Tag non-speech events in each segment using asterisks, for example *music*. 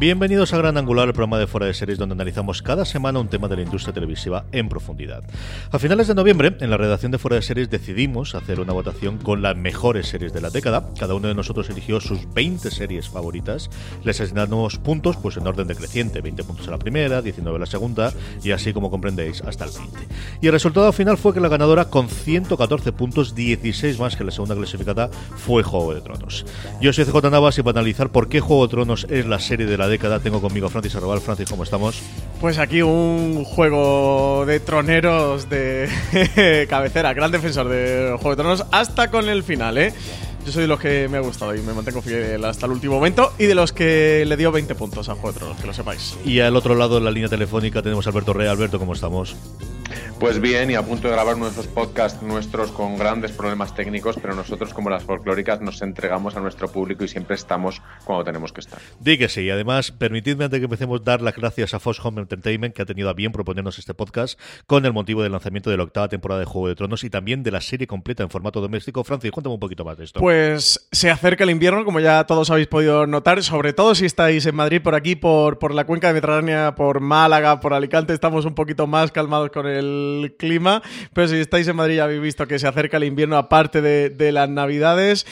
Bienvenidos a Gran Angular, el programa de fuera de series donde analizamos cada semana un tema de la industria televisiva en profundidad. A finales de noviembre, en la redacción de fuera de series decidimos hacer una votación con las mejores series de la década. Cada uno de nosotros eligió sus 20 series favoritas. Les asignamos puntos pues en orden decreciente, 20 puntos a la primera, 19 a la segunda y así como comprendéis hasta el 20. Y el resultado final fue que la ganadora con 114 puntos, 16 más que la segunda clasificada, fue Juego de Tronos. Yo soy CJ Navas y para analizar por qué Juego de Tronos es la serie de la década tengo conmigo a Francis Arrabal. Francis, ¿cómo estamos? Pues aquí un juego de troneros de *laughs* cabecera, gran defensor de Juego de Tronos, hasta con el final, ¿eh? Yo soy de los que me ha gustado y me mantengo fiel hasta el último momento y de los que le dio 20 puntos a Juego de Tronos, que lo sepáis. Y al otro lado de la línea telefónica tenemos a Alberto Rea. Alberto, ¿cómo estamos? Pues bien, y a punto de grabar nuestros podcasts nuestros con grandes problemas técnicos, pero nosotros como las folclóricas nos entregamos a nuestro público y siempre estamos cuando tenemos que estar. Di que sí. Además, permitidme antes de que empecemos dar las gracias a Fox Home Entertainment que ha tenido a bien proponernos este podcast con el motivo del lanzamiento de la octava temporada de Juego de Tronos y también de la serie completa en formato doméstico. Francis, cuéntame un poquito más de esto. Pues se acerca el invierno, como ya todos habéis podido notar, sobre todo si estáis en Madrid, por aquí, por, por la cuenca de Mediterránea, por Málaga, por Alicante, estamos un poquito más calmados con el clima. Pero si estáis en Madrid ya habéis visto que se acerca el invierno aparte de, las navidades.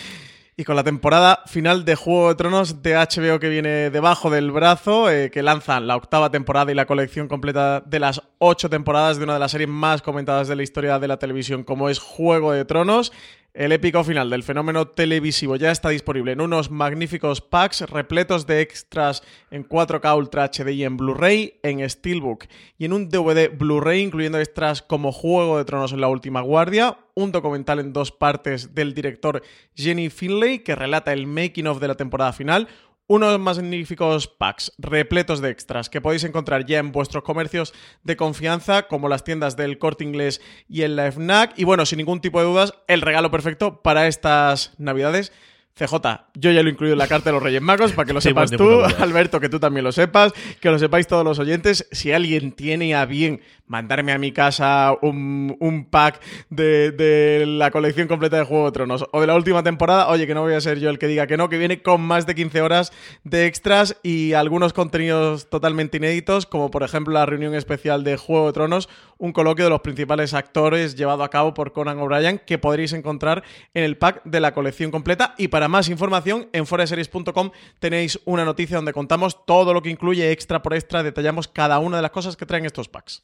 Y con la temporada final de Juego de Tronos de HBO que viene debajo del brazo, eh, que lanzan la octava temporada y la colección completa de las ocho temporadas de una de las series más comentadas de la historia de la televisión, como es Juego de Tronos. El épico final del fenómeno televisivo ya está disponible en unos magníficos packs repletos de extras en 4K Ultra HD y en Blu-ray, en Steelbook y en un DVD Blu-ray incluyendo extras como Juego de Tronos en la Última Guardia, un documental en dos partes del director Jenny Finlay que relata el making of de la temporada final, unos magníficos packs repletos de extras que podéis encontrar ya en vuestros comercios de confianza, como las tiendas del Corte Inglés y en la FNAC. Y bueno, sin ningún tipo de dudas, el regalo perfecto para estas navidades. CJ, yo ya lo he incluido en la carta de los Reyes Magos para que lo Sí, sepas tú. Alberto, que tú también lo sepas, que lo sepáis todos los oyentes. Si alguien tiene a bien mandarme a mi casa un, un pack de, de la colección completa de Juego de Tronos o de la última temporada, oye, que no voy a ser yo el que diga que no, que viene con más de 15 horas de extras y algunos contenidos totalmente inéditos, como por ejemplo la reunión especial de Juego de Tronos, un coloquio de los principales actores llevado a cabo por Conan O'Brien que podréis encontrar en el pack de la colección completa. Y para más información, en foraseries.com tenéis una noticia donde contamos todo lo que incluye extra por extra, detallamos cada una de las cosas que traen estos packs.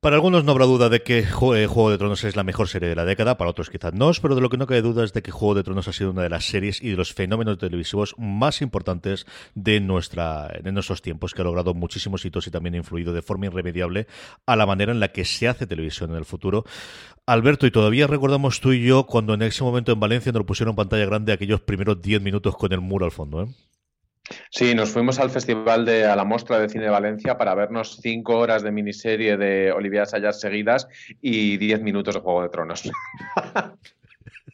Para algunos no habrá duda de que eh, Juego de Tronos es la mejor serie de la década, para otros quizás no, pero de lo que no cabe duda es de que Juego de Tronos ha sido una de las series y de los fenómenos televisivos más importantes de, nuestra, de nuestros tiempos, que ha logrado muchísimos hitos y también ha influido de forma irremediable a la manera en la que se hace televisión en el futuro. Alberto, y todavía recordamos tú y yo cuando en ese momento en Valencia nos pusieron pantalla grande aquellos primeros 10 minutos con el muro al fondo, ¿eh? Sí, nos fuimos al festival de a la Mostra de Cine de Valencia para vernos cinco horas de miniserie de Olivia Sayas seguidas y diez minutos de Juego de Tronos. *laughs*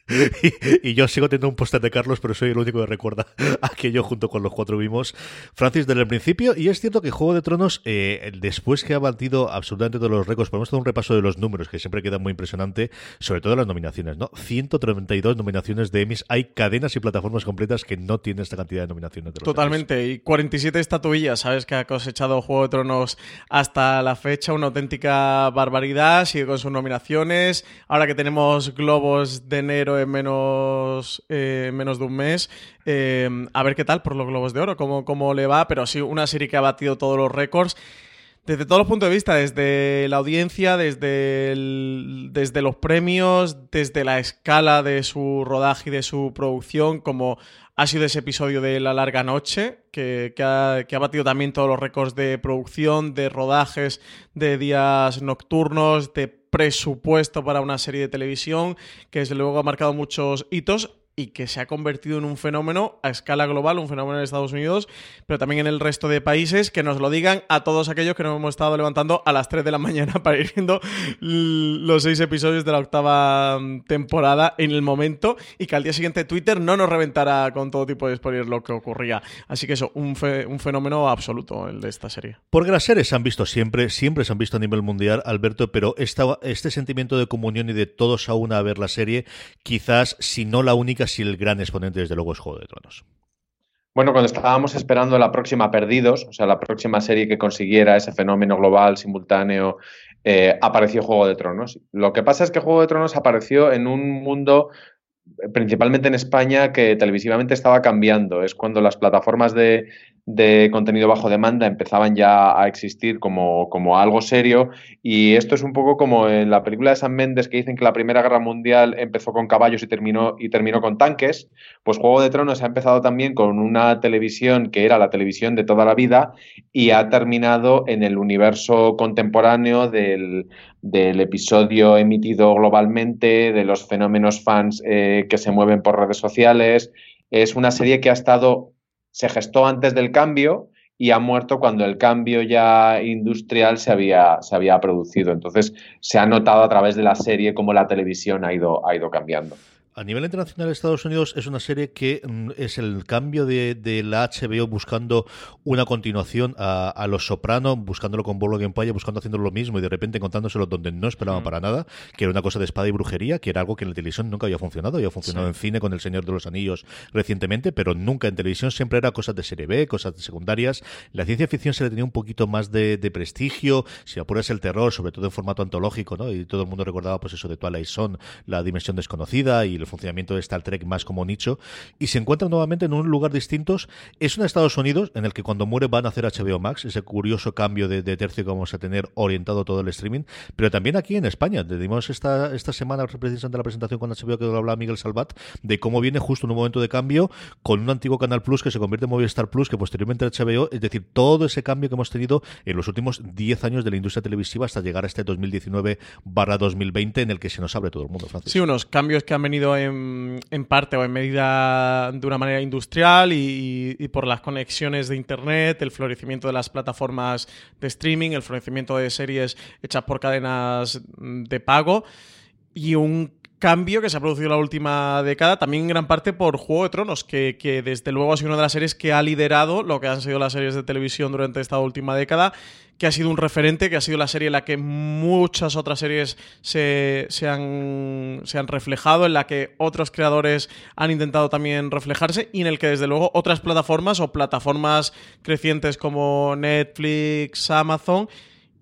*laughs* y, y yo sigo teniendo un póster de Carlos, pero soy el único que recuerda *laughs* aquello junto con los cuatro vimos. Francis, desde el principio, y es cierto que Juego de Tronos, eh, después que ha batido absolutamente todos los récords, podemos hacer un repaso de los números, que siempre queda muy impresionante, sobre todo las nominaciones, ¿no? 132 nominaciones de Emmys. Hay cadenas y plataformas completas que no tienen esta cantidad de nominaciones. De los Emmys. Totalmente, y 47 estatuillas, ¿sabes? Que ha cosechado Juego de Tronos hasta la fecha, una auténtica barbaridad, sigue con sus nominaciones, ahora que tenemos globos de enero en menos, eh, menos de un mes, eh, a ver qué tal por los globos de oro, cómo, cómo le va, pero sí, una serie que ha batido todos los récords. desde todos los puntos de vista, desde la audiencia, desde, desde los premios, desde la escala de su rodaje y de su producción, como ha sido ese episodio de La Larga Noche, que, ha, que, ha, batido también todos los récords de producción, de rodajes, de días nocturnos, de presupuesto para una serie de televisión, que desde luego ha marcado muchos hitos y que se ha convertido en un fenómeno a escala global, un fenómeno en Estados Unidos, pero también en el resto de países, que nos lo digan a todos aquellos que nos hemos estado levantando a las 3 de la mañana *laughs* para ir viendo los seis episodios de la octava mm, temporada en el momento y que al día siguiente Twitter no nos reventara con todo tipo de spoilers lo que ocurría. Así que eso, un, fenómeno absoluto el de esta serie. Porque las series se han visto siempre, siempre se han visto a nivel mundial, Alberto, pero este sentimiento de comunión y de todos a una a ver la serie, quizás si no la única si el gran exponente, desde luego, es Juego de Tronos. Bueno, cuando estábamos esperando la próxima Perdidos, o sea, la próxima serie que consiguiera ese fenómeno global, simultáneo, eh, apareció Juego de Tronos. Lo que pasa es que Juego de Tronos apareció en un mundo principalmente en España, que televisivamente estaba cambiando. Es cuando las plataformas de, de contenido bajo demanda empezaban ya a existir como, como, algo serio. Y esto es un poco como en la película de San Méndez que dicen que la Primera Guerra Mundial empezó con caballos y terminó, y terminó con tanques. Pues Juego de Tronos ha empezado también con una televisión que era la televisión de toda la vida y ha terminado en el universo contemporáneo del, del episodio emitido globalmente, de los fenómenos fans eh, que se mueven por redes sociales. Es una serie que ha estado se gestó antes del cambio y ha muerto cuando el cambio ya industrial se había, se había producido. Entonces se ha notado a través de la serie cómo la televisión ha ido, ha ido cambiando. A nivel internacional, Estados Unidos es una serie que mm, es el cambio de, la HBO buscando una continuación a, Los Soprano, buscándolo con Bolo Empire, buscando haciendo lo mismo y de repente encontrándoselo donde no esperaban para nada, que era una cosa de espada y brujería, que era algo que en la televisión nunca había funcionado. Había funcionado en cine con El Señor de los Anillos recientemente, pero nunca en televisión siempre era cosas de serie B, cosas secundarias. La ciencia ficción se le tenía un poquito más de, prestigio, si apuras el terror, sobre todo en formato antológico, ¿no? Y todo el mundo recordaba pues eso de Twilight Zone, la dimensión desconocida y el funcionamiento de Star Trek más como nicho, y se encuentran nuevamente en un lugar distintos. Es un Estados Unidos en el que cuando muere van a hacer HBO Max, ese curioso cambio de, tercio que vamos a tener orientado todo el streaming, pero también aquí en España. Dimos esta, esta semana, precisamente la presentación con HBO que hablaba Miguel Salvat, de cómo viene justo en un momento de cambio con un antiguo Canal Plus que se convierte en Movistar Plus, que posteriormente HBO, es decir, todo ese cambio que hemos tenido en los últimos 10 años de la industria televisiva hasta llegar a este 2019 barra 2020 en el que se nos abre todo el mundo, Sí, unos cambios que han venido en parte o en medida de una manera industrial y, por las conexiones de Internet, el florecimiento de las plataformas de streaming, el florecimiento de series hechas por cadenas de pago y un cambio que se ha producido en la última década, también en gran parte por Juego de Tronos, que, que, desde luego ha sido una de las series que ha liderado lo que han sido las series de televisión durante esta última década que ha sido un referente, que ha sido la serie en la que muchas otras series se, han, se han reflejado, en la que otros creadores han intentado también reflejarse y en el que desde luego otras plataformas o plataformas crecientes como Netflix, Amazon,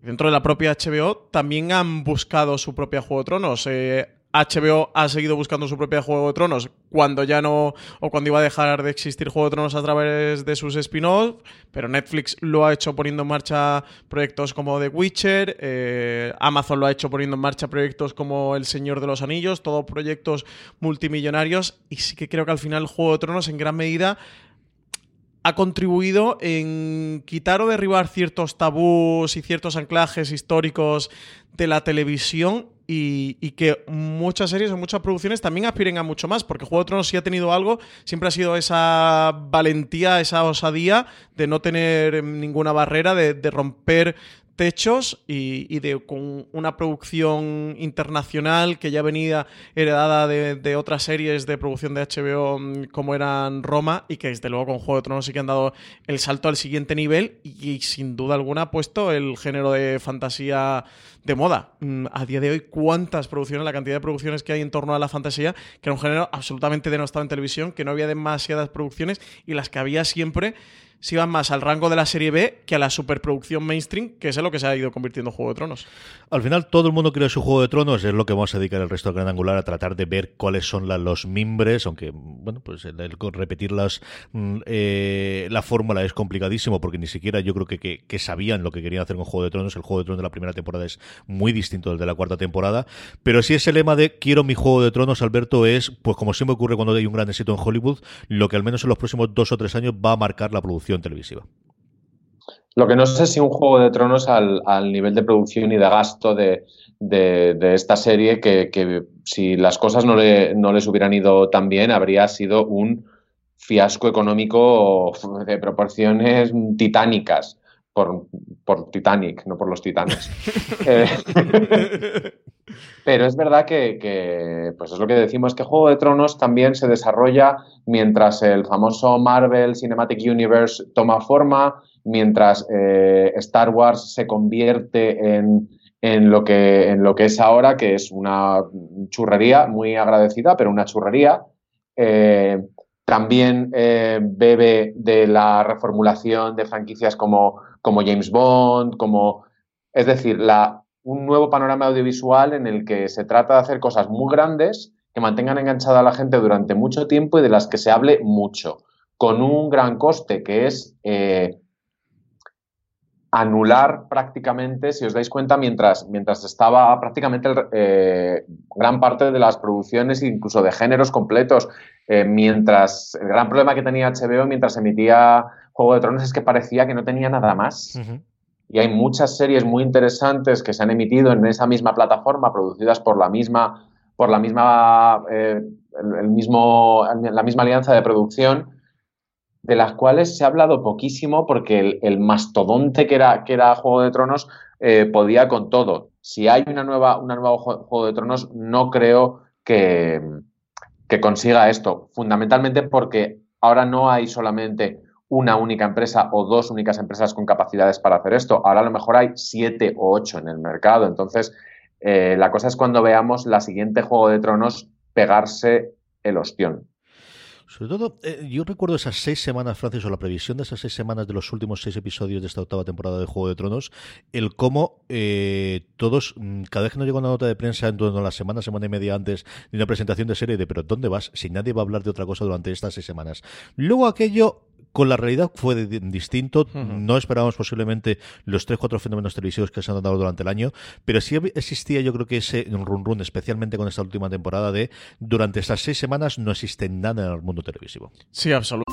dentro de la propia HBO, también han buscado su propia Juego de Tronos. Eh, HBO ha seguido buscando su propia Juego de Tronos cuando ya no, o cuando iba a dejar de existir Juego de Tronos a través de sus spin-offs, pero Netflix lo ha hecho poniendo en marcha proyectos como The Witcher, eh, Amazon lo ha hecho poniendo en marcha proyectos como El Señor de los Anillos, todos proyectos multimillonarios, y sí que creo que al final Juego de Tronos en gran medida ha contribuido en quitar o derribar ciertos tabús y ciertos anclajes históricos de la televisión y, que muchas series o muchas producciones también aspiren a mucho más, porque Juego de Tronos sí ha tenido algo, siempre ha sido esa valentía, esa osadía de no tener ninguna barrera, de, de romper techos y, de con una producción internacional que ya venía heredada de, otras series de producción de HBO mm, como eran Roma y que desde luego con Juego de Tronos sí que han dado el salto al siguiente nivel y, sin duda alguna ha puesto el género de fantasía de moda. Mm, a día de hoy, ¿cuántas producciones, la cantidad de producciones que hay en torno a la fantasía, que era un género absolutamente denostado en televisión, que no había demasiadas producciones y las que había siempre se iban más al rango de la serie B que a la superproducción mainstream, que es en lo que se ha ido convirtiendo Juego de Tronos. Al final, todo el mundo quiere su Juego de Tronos, es lo que vamos a dedicar el resto del Gran Angular a tratar de ver cuáles son los mimbres, aunque, bueno, pues el, repetir las, mm, eh, la fórmula es complicadísimo, porque ni siquiera yo creo que, que, sabían lo que querían hacer con Juego de Tronos. El Juego de Tronos de la primera temporada es muy distinto del de la cuarta temporada, pero si ese lema de quiero mi Juego de Tronos, Alberto, es, pues como siempre ocurre cuando hay un gran éxito en Hollywood, lo que al menos en los próximos dos o tres años va a marcar la producción televisiva. Lo que no sé si un Juego de Tronos al, nivel de producción y de gasto de, esta serie, que, si las cosas no, no les hubieran ido tan bien, habría sido un fiasco económico de proporciones titánicas. Por, por Titanic, no por los titanes. *laughs* Eh, pero es verdad que, pues es lo que decimos, que Juego de Tronos también se desarrolla mientras el famoso Marvel Cinematic Universe toma forma, mientras eh, Star Wars se convierte en, lo que, en lo que es ahora, que es una churrería muy agradecida, pero una churrería. Eh, también eh, bebe de la reformulación de franquicias como, como James Bond, como... Es decir, la, un nuevo panorama audiovisual en el que se trata de hacer cosas muy grandes que mantengan enganchada a la gente durante mucho tiempo y de las que se hable mucho, con un gran coste que es eh, anular prácticamente, si os dais cuenta, mientras, mientras estaba prácticamente eh, gran parte de las producciones, incluso de géneros completos, eh, mientras el gran problema que tenía HBO mientras emitía Juego de Tronos es que parecía que no tenía nada más. Y hay muchas series muy interesantes que se han emitido en esa misma plataforma, producidas por la misma, por la misma, eh, el, mismo, la misma alianza de producción, de las cuales se ha hablado poquísimo porque el, mastodonte que era, que era Juego de Tronos eh, podía con todo. Si hay una nueva, una nueva Juego de Tronos, no creo que, que consiga esto, fundamentalmente porque ahora no hay solamente una única empresa o dos únicas empresas con capacidades para hacer esto. Ahora a lo mejor hay siete o ocho en el mercado. Entonces, eh, la cosa es cuando veamos la siguiente Juego de Tronos pegarse el ostión. Sobre todo, eh, yo recuerdo esas seis semanas, Francis, o la previsión de esas seis semanas de los últimos seis episodios de esta octava temporada de Juego de Tronos, el cómo eh, todos, mm, cada vez que nos llega una nota de prensa en torno a la semana, semana y media antes de una presentación de serie, de pero ¿dónde vas? Si nadie va a hablar de otra cosa durante estas seis semanas. Luego aquello con la realidad fue distinto. No esperábamos posiblemente los tres, cuatro fenómenos televisivos que se han dado durante el año, pero sí existía yo creo que ese run run, especialmente con esta última temporada de durante estas seis semanas no existe nada en el mundo televisivo. Sí, absolutamente.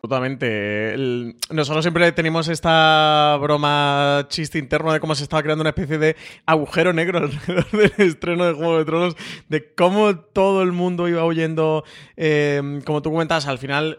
Absolutamente. nosotros siempre tenemos esta broma chiste interno de cómo se estaba creando una especie de agujero negro *laughs* alrededor del estreno de Juego de Tronos, de cómo todo el mundo iba oyendo, eh, como tú comentas, al final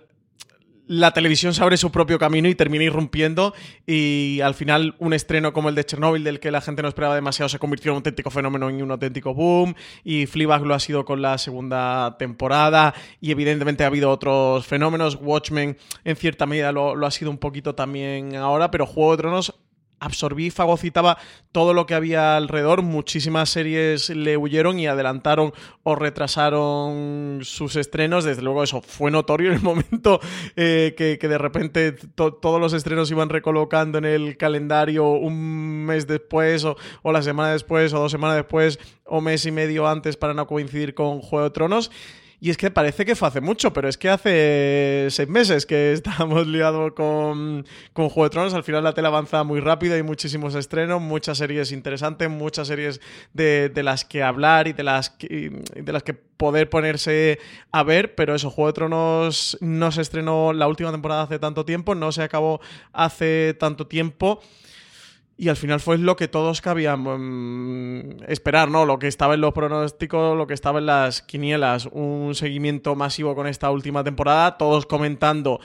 la televisión se abre su propio camino y termina irrumpiendo y al final un estreno como el de Chernobyl del que la gente no esperaba demasiado se convirtió en un auténtico fenómeno y un auténtico boom y Fleabag lo ha sido con la segunda temporada y evidentemente ha habido otros fenómenos. Watchmen en cierta medida lo, lo ha sido un poquito también ahora pero Juego de Tronos absorbí, fagocitaba todo lo que había alrededor. Muchísimas series le huyeron y adelantaron o retrasaron sus estrenos. Desde luego eso fue notorio en el momento eh, que, de repente todos los estrenos iban recolocando en el calendario un mes después o, o, la semana después o dos semanas después o mes y medio antes para no coincidir con Juego de Tronos. Y es que parece que fue hace mucho, pero es que hace seis meses que *laughs* estamos liados con, con Juego de Tronos. Al final la tele avanza muy rápido, hay muchísimos estrenos, muchas series interesantes, muchas series de, las que hablar y de las que, de las que poder ponerse a ver, pero eso, Juego de Tronos no se estrenó la última temporada hace tanto tiempo, no se acabó hace tanto tiempo. Y al final fue lo que todos cabíamos mm, esperar, ¿no? Lo que estaba en los pronósticos, lo que estaba en las quinielas, un seguimiento masivo con esta última temporada, todos comentando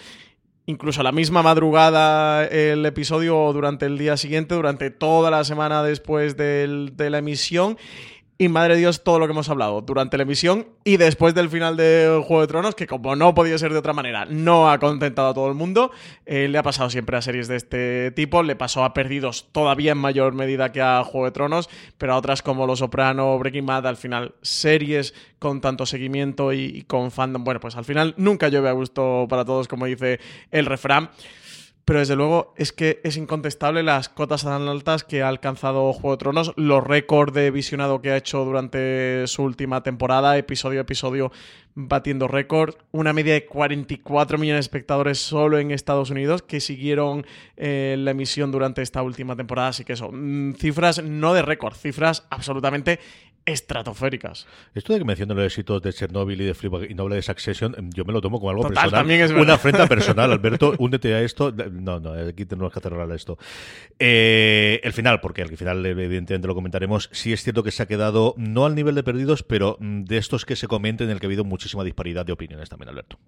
incluso a la misma madrugada el episodio durante el día siguiente, durante toda la semana después de la emisión. Y madre Dios, todo lo que hemos hablado durante la emisión y después del final de Juego de Tronos, que como no podía ser de otra manera, no ha contentado a todo el mundo. Eh, le ha pasado siempre a series de este tipo, le pasó a Perdidos todavía en mayor medida que a Juego de Tronos, pero a otras como Los Soprano, Breaking Bad, al final series con tanto seguimiento y, y con fandom. Bueno, pues al final nunca llueve a gusto para todos, como dice el refrán pero desde luego es que es incontestable las cotas tan altas que ha alcanzado Juego de Tronos, los récords de visionado que ha hecho durante su última temporada, episodio a episodio batiendo récord, una media de 44 millones de espectadores solo en Estados Unidos que siguieron eh, la emisión durante esta última temporada, así que eso, mm, cifras no de récord, cifras absolutamente estratosféricas. Esto de que menciono los éxitos de Chernobyl y de Fleabag y Noble de Succession, em, yo me lo tomo como algo personal. una afrenta personal, *laughs* Alberto, únete a esto. No, no, aquí tenemos que cerrar esto. Eh, el final, porque al final evidentemente lo comentaremos, sí es cierto que se ha quedado no al nivel de perdidos, pero mm, de estos que se comenten en el que ha habido muchísima disparidad de opiniones también, Alberto.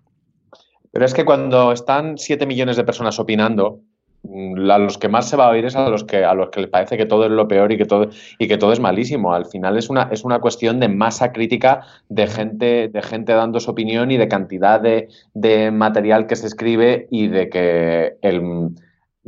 Pero es que cuando están 7 millones de personas opinando, a los que más se va a oír es a los que a los que les parece que todo es lo peor y que todo y que todo es malísimo. Al final es una es una cuestión de masa crítica de gente de gente dando su opinión y de cantidad de, material que se escribe y de que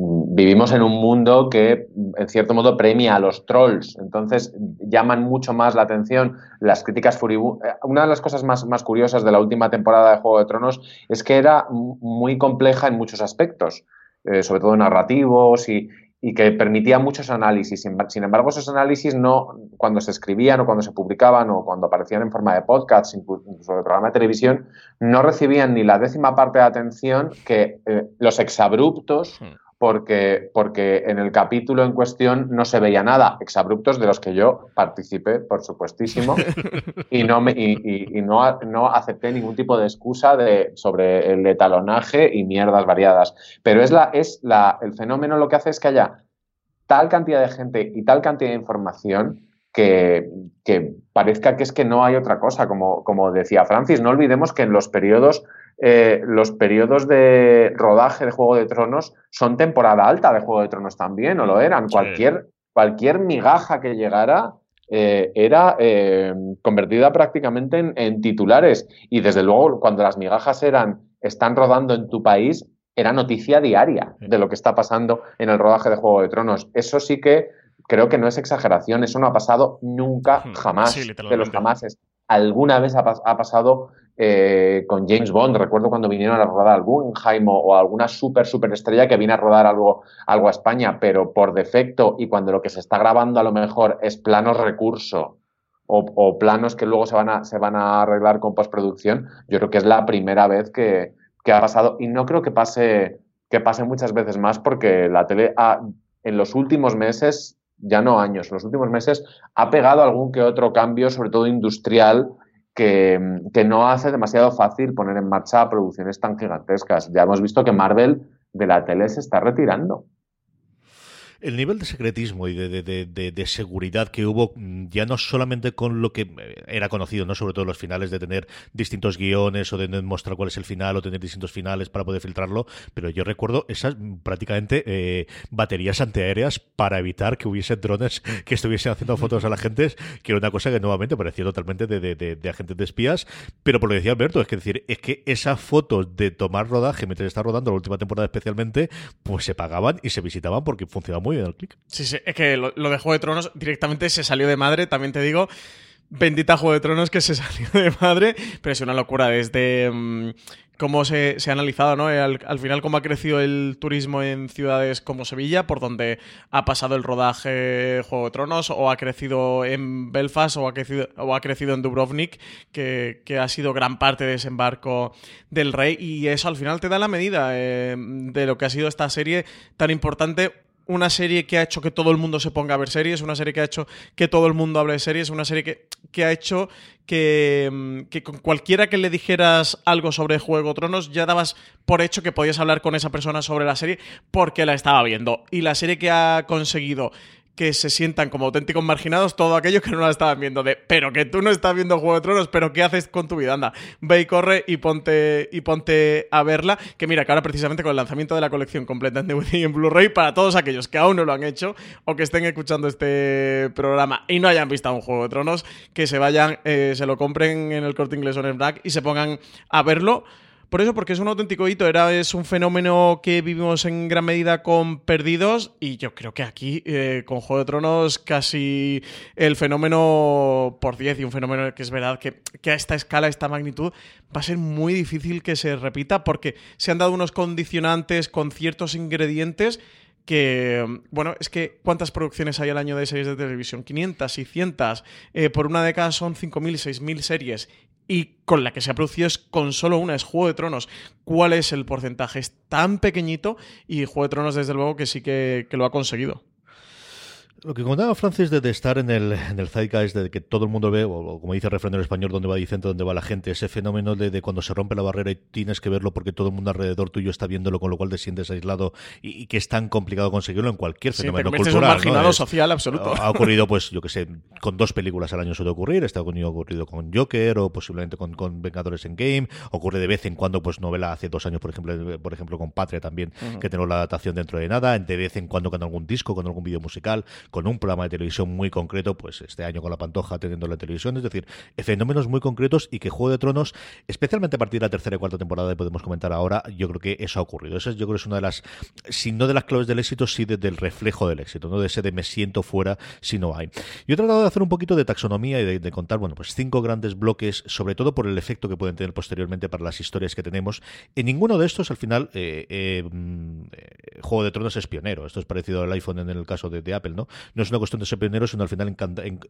vivimos en un mundo que en cierto modo premia a los trolls. Entonces llaman mucho más la atención las críticas furibundas. Una de las cosas más, más curiosas de la última temporada de Juego de Tronos es que era muy compleja en muchos aspectos. Eh, sobre todo narrativos y, que permitía muchos análisis. Sin, embargo, esos análisis no, cuando se escribían o cuando se publicaban o cuando aparecían en forma de podcast, incluso de programa de televisión, no recibían ni la décima parte de atención que eh, los exabruptos hmm porque, porque en el capítulo en cuestión no se veía nada, exabruptos de los que yo participé, por supuestísimo, *laughs* y no, me, y, no, no, acepté ningún tipo de excusa de, sobre el etalonaje y mierdas variadas. Pero es, la, es la, el fenómeno lo que hace es que haya tal cantidad de gente y tal cantidad de información que, que, parezca que es que no hay otra cosa, como, como decía Francis. No olvidemos que en los periodos eh, los periodos de rodaje de Juego de Tronos son temporada alta de Juego de Tronos también, o lo eran. Cualquier, cualquier migaja que llegara eh, era eh, convertida prácticamente en, titulares. Y desde luego, cuando las migajas eran están rodando en tu país, era noticia diaria de lo que está pasando en el rodaje de Juego de Tronos. Eso sí que creo que no es exageración, eso no ha pasado nunca, hmm. jamás, de los jamases. Alguna vez ha, ha pasado eh, con James Bond. Recuerdo cuando vinieron a rodar algún Jaime o alguna super, super estrella que viene a rodar algo, algo a España, pero por defecto y cuando lo que se está grabando a lo mejor es planos recurso o, planos que luego se van, a, se van a arreglar con postproducción, yo creo que es la primera vez que, ha pasado y no creo que pase, que pase muchas veces más porque la tele en los últimos meses, ya no años, en los últimos meses ha pegado algún que otro cambio, sobre todo industrial, que, no hace demasiado fácil poner en marcha producciones tan gigantescas. Ya hemos visto que Marvel de la tele se está retirando el nivel de secretismo y de, seguridad que hubo, mm, ya no solamente con lo que eh, era conocido, no sobre todo los finales, de tener distintos guiones o de mostrar cuál es el final o tener distintos finales para poder filtrarlo, pero yo recuerdo esas mm, prácticamente eh, baterías antiaéreas para evitar que hubiese drones *laughs* que estuviesen haciendo fotos a la gente, que era una cosa que nuevamente parecía totalmente de, agentes de espías, pero por lo que decía Alberto, es que decir, es que esas fotos de tomar rodaje mientras está rodando la última temporada especialmente, pues se pagaban y se visitaban porque funcionaba muy bien el click. Sí, sí, es que lo, de Juego de Tronos directamente se salió de madre, también te digo. bendita Juego de Tronos que se *laughs* salió de madre, pero es una locura desde mm, cómo se, ha analizado, ¿no? Al, final, cómo ha crecido el turismo en ciudades como Sevilla, por donde ha pasado el rodaje Juego de Tronos, o ha crecido en Belfast, o ha crecido, o ha crecido en Dubrovnik, que, ha sido gran parte de desembarco del rey, y eso al final te da la medida eh, de lo que ha sido esta serie tan importante una serie que ha hecho que todo el mundo se ponga a ver series, una serie que ha hecho que todo el mundo hable de series, una serie que, que ha hecho que, mm, que, con cualquiera que le dijeras algo sobre Juego Tronos ya dabas por hecho que podías hablar con esa persona sobre la serie porque la estaba viendo. Y la serie que ha conseguido que se sientan como auténticos marginados todo aquello que no la estaban viendo. De, pero que tú no estás viendo Juego de Tronos, pero ¿qué haces con tu vida? Anda, ve y corre y ponte, y ponte a verla. Que mira, que ahora precisamente con el lanzamiento de la colección completa en DVD y en Blu-ray, para todos aquellos que aún no lo han hecho o que estén escuchando este programa y no hayan visto un Juego de Tronos, que se vayan, eh, se lo compren en el corte inglés o en el Black y se pongan a verlo. Por eso, porque es un auténtico hito, era, es un fenómeno que vivimos en gran medida con Perdidos y yo creo que aquí, eh, con Juego de Tronos, casi el fenómeno por 10 y un fenómeno que es verdad que, a esta escala, a esta magnitud, va a ser muy difícil que se repita porque se han dado unos condicionantes con ciertos ingredientes que, bueno, es que ¿cuántas producciones hay al año de series de televisión? 500, 600, eh, por una década son 5.000, 6.000 series y con la que se ha producido es con solo una, es Juego de Tronos. ¿Cuál es el porcentaje? Es tan pequeñito y Juego de Tronos desde luego que sí que lo ha conseguido. Lo que comentaba Francis de, estar en el, en el zeitgeist, de que todo el mundo ve, o, como dice el refrán en español, donde va diciendo dónde va la gente, ese fenómeno de, cuando se rompe la barrera y tienes que verlo porque todo el mundo alrededor tuyo está viéndolo, con lo cual te sientes aislado y, que es tan complicado conseguirlo en cualquier fenómeno cultural. un marginado social absoluto. Ha ocurrido, pues, yo que sé, con dos películas al año suele ocurrir, está ocurrido con Joker o posiblemente con, con Vengadores en Game, ocurre de vez en cuando, pues, novela hace dos años, por ejemplo, por ejemplo con Patria también, que tenemos la adaptación dentro de nada, de vez en cuando con algún disco, con algún vídeo musical, con un programa de televisión muy concreto, pues este año con la Pantoja teniendo la televisión, es decir, fenómenos muy concretos y que Juego de Tronos, especialmente a partir de la tercera y cuarta temporada, podemos comentar ahora, yo creo que eso ha ocurrido. Eso yo creo que es una de las, si no de las claves del éxito, sí del reflejo del éxito, no de ese de me siento fuera si no hay. Yo he tratado de hacer un poquito de taxonomía y de, contar, bueno, pues cinco grandes bloques, sobre todo por el efecto que pueden tener posteriormente para las historias que tenemos. En ninguno de estos, al final, eh, eh, mm, eh, Juego de Tronos es pionero. Esto es parecido al iPhone en el caso de Apple, ¿no? No es una cuestión de ser pionero, sino al final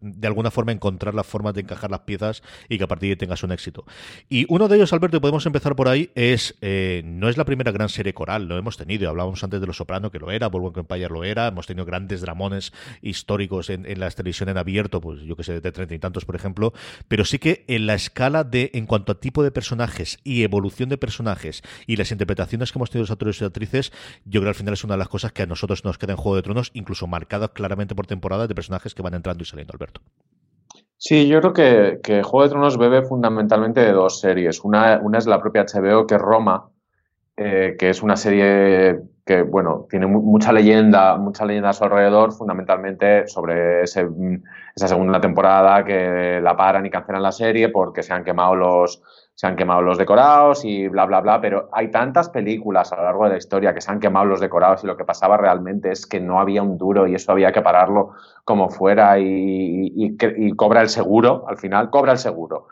de alguna forma encontrar las formas de encajar las piezas y que a partir de ahí tengas un éxito. Y uno de ellos, Alberto, y podemos empezar por ahí, es eh, no es la primera gran serie coral, lo hemos tenido, hablábamos antes de Los Soprano que lo era, Volvo Empire lo era, hemos tenido grandes dramones históricos en, en la televisión en abierto, pues yo que sé, de treinta y tantos, por ejemplo, pero sí que en la escala de, en cuanto a tipo de personajes y evolución de personajes y las interpretaciones que hemos tenido los actores y actrices, yo creo que al final es una de las cosas que a nosotros nos queda en Juego de Tronos, incluso marcadas claramente por temporadas de personajes que van entrando y saliendo, Alberto. Sí, yo creo que, Juego de Tronos bebe fundamentalmente de dos series. Una, una es la propia HBO, que Roma, eh, que es una serie que, bueno, tiene mucha leyenda, mucha leyenda a su alrededor, fundamentalmente sobre esa segunda temporada que la paran y cancelan la serie porque se han quemado los, se han quemado los decorados y bla, bla, bla, pero hay tantas películas a lo largo de la historia que se han quemado los decorados y lo que pasaba realmente es que no había un duro y eso había que pararlo como fuera y, cobra el seguro, al final cobra el seguro.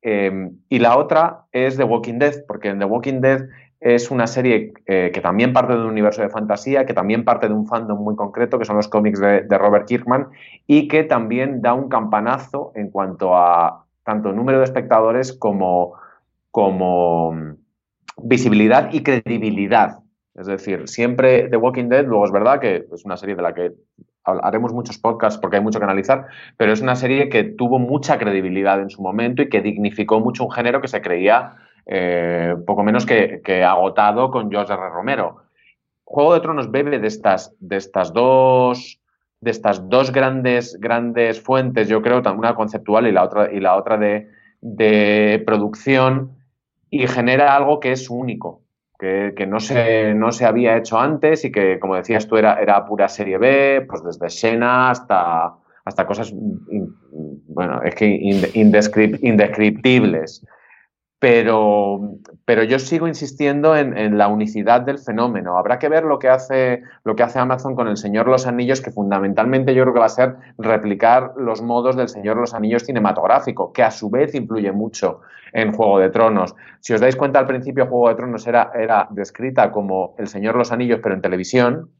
Em, y la otra es The Walking Dead, porque en The Walking Dead es una serie eh, que también parte de un universo de fantasía, que también parte de un fandom muy concreto, que son los cómics de Robert Kirkman, y que también da un campanazo en cuanto a tanto número de espectadores como, como mm, visibilidad y credibilidad. Es decir, siempre The Walking Dead, luego es verdad que es una serie de la que haremos muchos podcasts porque hay mucho que analizar, pero es una serie que tuvo mucha credibilidad en su momento y que dignificó mucho un género que se creía eh, poco menos que, agotado con George R. Romero. Juego de Tronos bebe de estas, de estas dos de estas dos grandes, grandes fuentes, yo creo, una conceptual y la otra, y la otra de, producción, y genera algo que es único, que, no, se, no se había hecho antes y que, como decías tú, era, era pura serie B, pues desde Xena hasta, hasta cosas, bueno, es que indescriptibles. Pero, pero yo sigo insistiendo en, la unicidad del fenómeno. Habrá que ver lo que, hace, lo que hace Amazon con el Señor Los Anillos, que fundamentalmente yo creo que va a ser replicar los modos del Señor Los Anillos cinematográfico, que a su vez influye mucho en Juego de Tronos. Si os dais cuenta, al principio Juego de Tronos era, era descrita como el Señor Los Anillos, pero en televisión,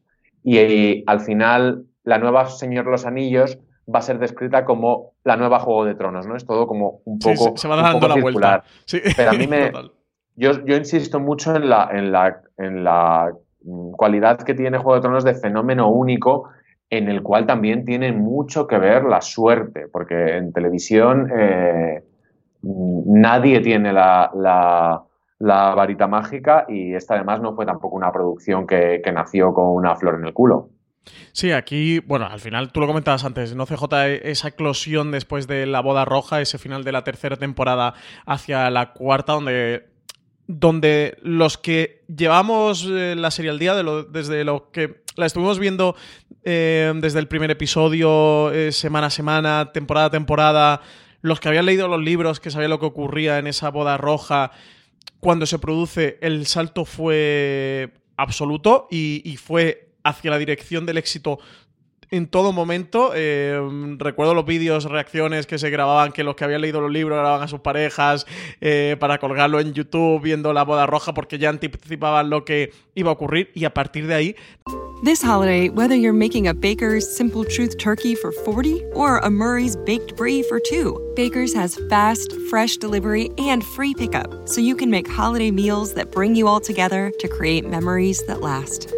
y al final la nueva Señor Los Anillos va a ser descrita como la nueva Juego de Tronos, ¿no? Es todo como un poco, se, va dando la circular. Vuelta. Pero a mí *laughs* me... yo, yo, insisto mucho en la, en, la, en la cualidad que tiene Juego de Tronos de fenómeno único en el cual también tiene mucho que ver la suerte, porque en televisión eh, nadie tiene la, la, la, varita mágica y esta además no fue tampoco una producción que, que nació con una flor en el culo. Sí, aquí, bueno, al final tú lo comentabas antes, ¿no, CJ? Esa eclosión después de la boda roja, ese final de la tercera temporada hacia la cuarta, donde, donde los que llevamos eh, la serie al día, desde lo que la estuvimos viendo eh, desde el primer episodio, eh, semana a semana, temporada a temporada, los que habían leído los libros, que sabían lo que ocurría en esa boda roja, cuando se produce, el salto fue absoluto y, y fue hacia la dirección del éxito en todo momento. Eh, recuerdo los vídeos, reacciones que se grababan, que los que habían leído los libros grababan a sus parejas eh, para colgarlo en YouTube viendo la boda roja porque ya anticipaban lo que iba a ocurrir y a partir de ahí... This holiday, whether you're making a Baker's Simple Truth turkey for 40 or a Murray's Baked Brie for 2, Baker's has fast, fresh delivery and free pickup so you can make holiday meals that bring you all together to create memories that last.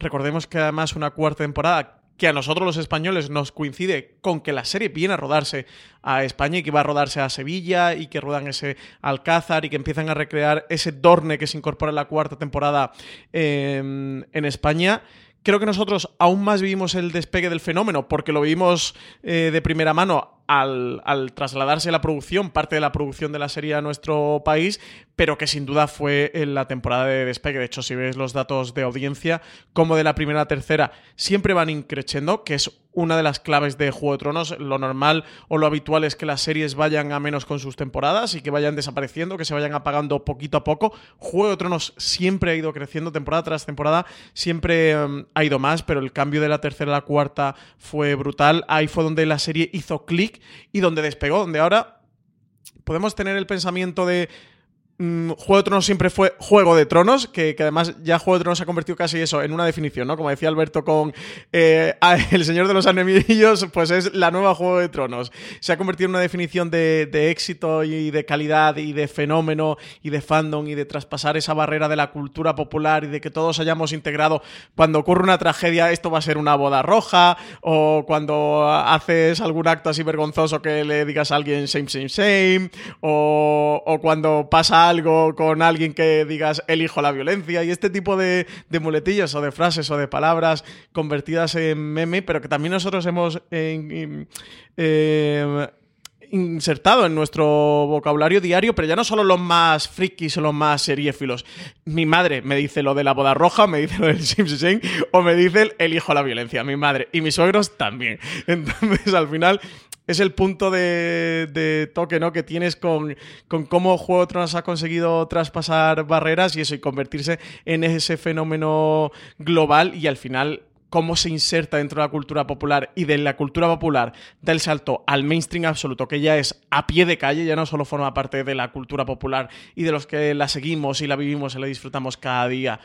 Recordemos que además una cuarta temporada que a nosotros los españoles nos coincide con que la serie viene a rodarse a España y que va a rodarse a Sevilla y que rodan ese Alcázar y que empiezan a recrear ese Dorne que se incorpora en la cuarta temporada en España. Creo que nosotros aún más vivimos el despegue del fenómeno porque lo vivimos eh, de primera mano al, trasladarse la producción, parte de la producción de la serie a nuestro país, pero que sin duda fue en la temporada de despegue. De hecho, si ves los datos de audiencia, como de la primera a tercera, siempre van increciendo, que es una de las claves de Juego de Tronos. Lo normal o lo habitual es que las series vayan a menos con sus temporadas y que vayan desapareciendo, que se vayan apagando poquito a poco. Juego de Tronos siempre ha ido creciendo temporada tras temporada, siempre em, ha ido más, pero el cambio de la tercera a la cuarta fue brutal. Ahí fue donde la serie hizo clic y donde despegó, donde ahora podemos tener el pensamiento de Mm, Juego de Tronos siempre fue Juego de Tronos, que, además ya Juego de Tronos se ha convertido casi eso en una definición, ¿no? Como decía Alberto con eh, *laughs* El Señor de los Enemigos, pues es la nueva Juego de Tronos. Se ha convertido en una definición de, éxito y de calidad y de fenómeno y de fandom y de traspasar esa barrera de la cultura popular y de que todos hayamos integrado cuando ocurre una tragedia, esto va a ser una boda roja, o cuando haces algún acto así vergonzoso que le digas a alguien same, same, same, o, o cuando pasa algo con alguien que digas elijo la violencia y este tipo de, muletillas o de frases o de palabras convertidas en meme, pero que también nosotros hemos eh, eh, insertado en nuestro vocabulario diario, pero ya no solo los más frikis o los más seriéfilos. Mi madre me dice lo de la boda roja, me dice lo del Simpson o me dice el hijo la violencia, mi madre. Y mis suegros también. *laughs* Entonces, al final, es el punto de, toque ¿no? que tienes con, con, cómo Juego de Tronos ha conseguido traspasar barreras y eso, y convertirse en ese fenómeno global y al final cómo se inserta dentro de la cultura popular y de la cultura popular del salto al mainstream absoluto, que ya es a pie de calle, ya no solo forma parte de la cultura popular y de los que la seguimos y la vivimos y la disfrutamos cada día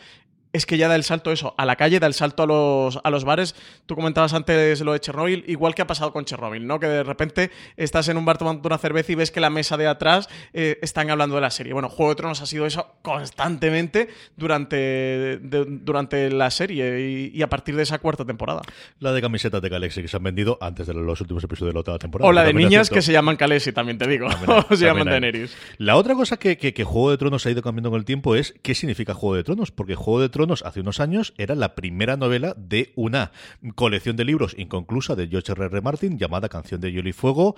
es que ya da el salto eso, a la calle, da el salto a los, a los bares. Tú comentabas antes lo de Chernobyl, igual que ha pasado con Chernobyl, ¿no? Que de repente estás en un bar tomando una cerveza y ves que la mesa de atrás eh, están hablando de la serie. Bueno, Juego de Tronos ha sido eso constantemente durante, durante la serie y, a partir de esa cuarta temporada. La de camisetas de Calexi que se han vendido antes de los últimos episodios de la otra temporada. O la de niñas que se llaman Calexi, también te digo. *laughs* o se llaman Daenerys. La otra cosa que, que, que Juego de Tronos ha ido cambiando con el tiempo es qué significa Juego de Tronos, porque Juego de Tronos hace unos años era la primera novela de una colección de libros inconclusa de George R. R. Martin llamada Canción de Hielo y Fuego,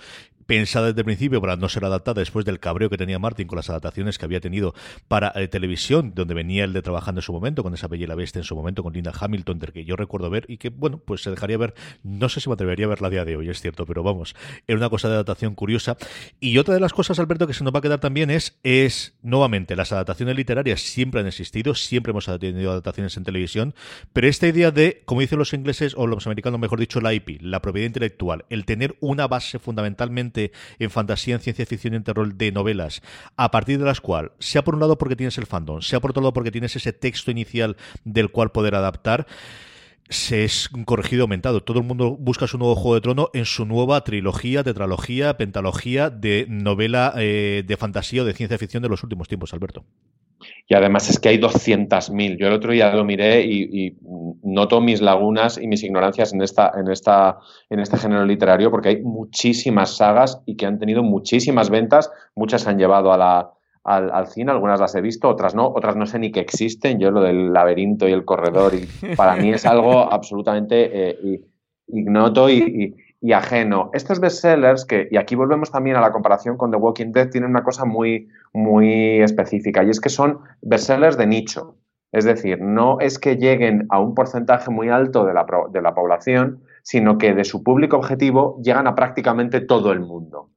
pensada desde el principio para no ser adaptada después del cabreo que tenía Martin con las adaptaciones que había tenido para eh, televisión, donde venía el de trabajando en su momento, con esa Bella la Bestia en su momento, con Linda Hamilton, del que yo recuerdo ver y que, bueno, pues se dejaría ver, no sé si me atrevería a verla a día de hoy, es cierto, pero vamos, era una cosa de adaptación curiosa. Y otra de las cosas, Alberto, que se nos va a quedar también es, es nuevamente, las adaptaciones literarias siempre han existido, siempre hemos tenido adaptaciones en televisión, pero esta idea de, como dicen los ingleses o los americanos, mejor dicho, la IP, la propiedad intelectual, el tener una base fundamentalmente en fantasía, en ciencia ficción y en terror de novelas, a partir de las cuales, sea por un lado porque tienes el fandom, sea por otro lado porque tienes ese texto inicial del cual poder adaptar, se es corregido aumentado. Todo el mundo busca su nuevo Juego de Trono en su nueva trilogía, tetralogía, pentalogía de novela eh, de fantasía o de ciencia ficción de los últimos tiempos, Alberto. Y además es que hay 200.000. Yo el otro día lo miré y, noto mis lagunas y mis ignorancias en, esta, en, esta, en este género literario porque hay muchísimas sagas y que han tenido muchísimas ventas. Muchas se han llevado a la, al, cine, algunas las he visto, otras no, otras no sé ni que existen. Yo lo del laberinto y el corredor y para mí es algo *laughs* absolutamente eh, ignoto y y ajeno. Estos bestsellers, que, y aquí volvemos también a la comparación con The Walking Dead, tienen una cosa muy, muy específica y es que son bestsellers de nicho. Es decir, no es que lleguen a un porcentaje muy alto de la, de la población, sino que de su público objetivo llegan a prácticamente todo el mundo.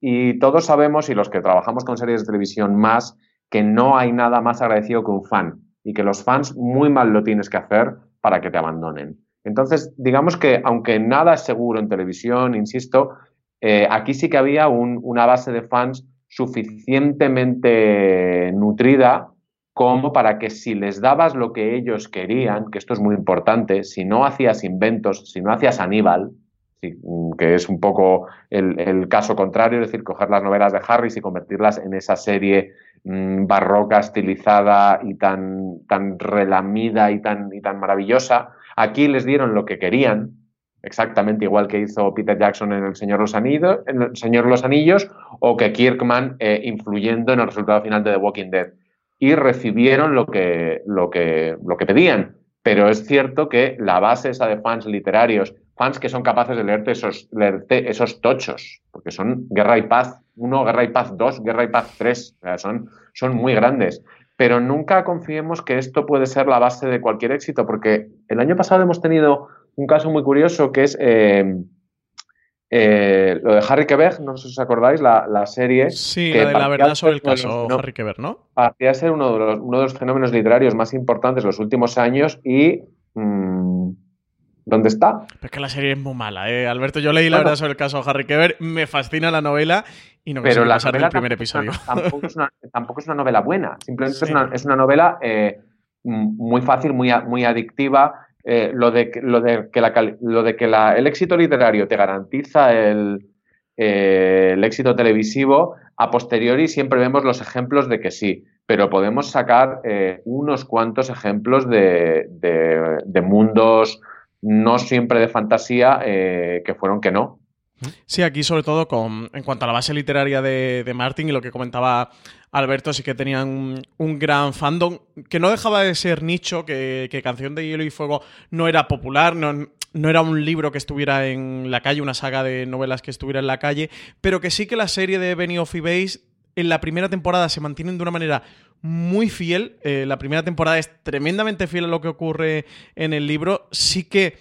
Y todos sabemos, y los que trabajamos con series de televisión más, que no hay nada más agradecido que un fan y que los fans muy mal lo tienes que hacer para que te abandonen. Entonces, digamos que aunque nada es seguro en televisión, insisto, eh, aquí sí que había una base de fans suficientemente nutrida como para que si les dabas lo que ellos querían, que esto es muy importante, si no hacías inventos, si no hacías Aníbal, que es un poco el, caso contrario, es decir, coger las novelas de Harris y convertirlas en esa serie mm, barroca, estilizada y tan, tan relamida y tan, y tan maravillosa, Aquí les dieron lo que querían, exactamente igual que hizo Peter Jackson en El Señor los Anillos, en el Señor los Anillos o que Kirkman eh, influyendo en el resultado final de The Walking Dead. Y recibieron lo que, lo, que, lo que pedían. Pero es cierto que la base esa de fans literarios, fans que son capaces de leerte esos, leerte esos tochos, porque son Guerra y Paz 1, Guerra y Paz 2, Guerra y Paz 3, son, son muy grandes pero nunca confiemos que esto puede ser la base de cualquier éxito, porque el año pasado hemos tenido un caso muy curioso que es eh, eh, lo de Harry Quebec, no sé si os acordáis, la, serie. Sí, la de la verdad sobre el caso Harry Quebec, ¿no? Parecía ser uno de, los, uno de, los, fenómenos literarios más importantes de los últimos años y. Mm, ¿Dónde está? Es que la serie es muy mala, ¿eh? Alberto, yo leí la verdad sobre el caso Harry Quebec, me fascina la novela y no pero la el primer episodio. *laughs* tampoco, es una, novela buena, simplemente es, una, novela eh, muy fácil, muy, muy adictiva. Eh, lo, de, lo, de que, la, lo de que el éxito literario te garantiza el, eh, el éxito televisivo, a posteriori siempre vemos los ejemplos de que sí, pero podemos sacar unos cuantos ejemplos de, de, mundos no siempre de fantasía que fueron que no. Sí, aquí sobre todo con, en cuanto a la base literaria de, de Martin y lo que comentaba Alberto, sí que tenían un, gran fandom que no dejaba de ser nicho, que, Canción de Hielo y Fuego no era popular, no, no era un libro que estuviera en la calle, una saga de novelas que estuviera en la calle, pero que sí que la serie de Benny of Base en la primera temporada se mantienen de una manera muy fiel. Eh, la primera temporada es tremendamente fiel a lo que ocurre en el libro. Sí que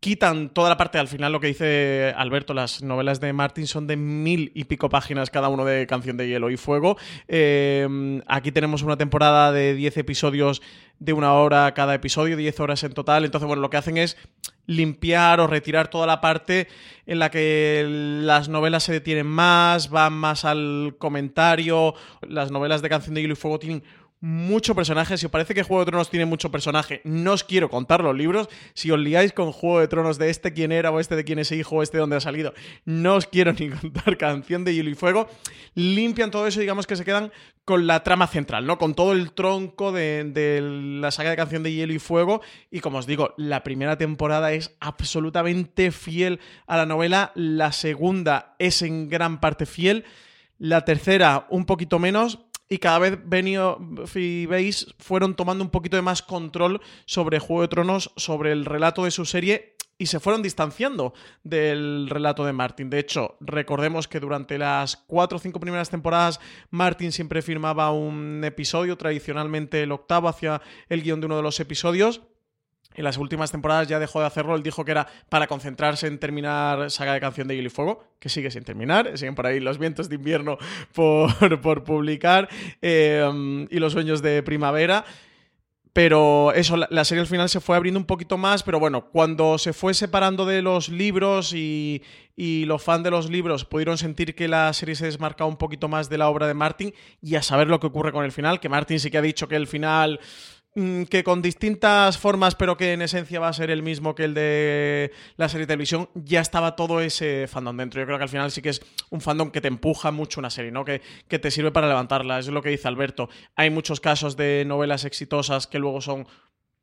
quitan toda la parte al final lo que dice Alberto las novelas de Martin son de mil y pico páginas cada uno de Canción de Hielo y Fuego. Eh, aquí tenemos una temporada de 10 episodios de una hora cada episodio 10 horas en total. Entonces bueno lo que hacen es limpiar o retirar toda la parte en la que las novelas se detienen más van más al comentario. Las novelas de Canción de Hielo y Fuego tienen mucho personaje. Si os parece que Juego de Tronos tiene mucho personaje, no os quiero contar los libros. Si os liáis con Juego de Tronos de este quién era o este de quién es hijo o este de dónde ha salido, no os quiero *laughs* ni contar Canción de Hielo y Fuego. Limpian todo eso, digamos que se quedan con la trama central, ¿no? Con todo el tronco de la saga de Canción de Hielo y Fuego. Y como os digo, la primera temporada es absolutamente fiel a la novela. La segunda es en gran parte fiel. La tercera, un poquito menos, y cada vez Benioff y veis fueron tomando un poquito de más control sobre Juego de Tronos, sobre el relato de su serie y se fueron distanciando del relato de Martin. De hecho, recordemos que durante las cuatro o cinco primeras temporadas Martin siempre firmaba un episodio, tradicionalmente el octavo hacia el guion de uno de los episodios en las últimas temporadas ya dejó de hacerlo. Él dijo que era para concentrarse en terminar Saga de Canción de Hielo y Fuego, que sigue sin terminar. Siguen por ahí los vientos de invierno *laughs* por, publicar eh, y los sueños de primavera. Pero eso, la, serie al final se fue abriendo un poquito más, pero bueno, cuando se fue separando de los libros y, y, los fans de los libros pudieron sentir que la serie se desmarcaba un poquito más de la obra de Martin y a saber lo que ocurre con el final, que Martin sí que ha dicho que el final que con distintas formas, pero que en esencia va a ser el mismo que el de la serie de televisión, ya estaba todo ese fandom dentro. Yo creo que al final sí que es un fandom que te empuja mucho una serie, ¿no? Que, que te sirve para levantarla. Es lo que dice Alberto. Hay muchos casos de novelas exitosas que luego son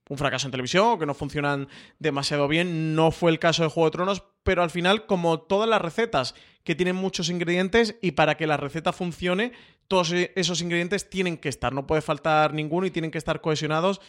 un fracaso en televisión o que no funcionan demasiado bien. No fue el caso de Juego de Tronos, pero al final, como todas las recetas que tienen muchos ingredientes y para que la receta funcione, todos e-, esos ingredientes tienen que estar, no puede faltar ninguno y tienen que estar cohesionados.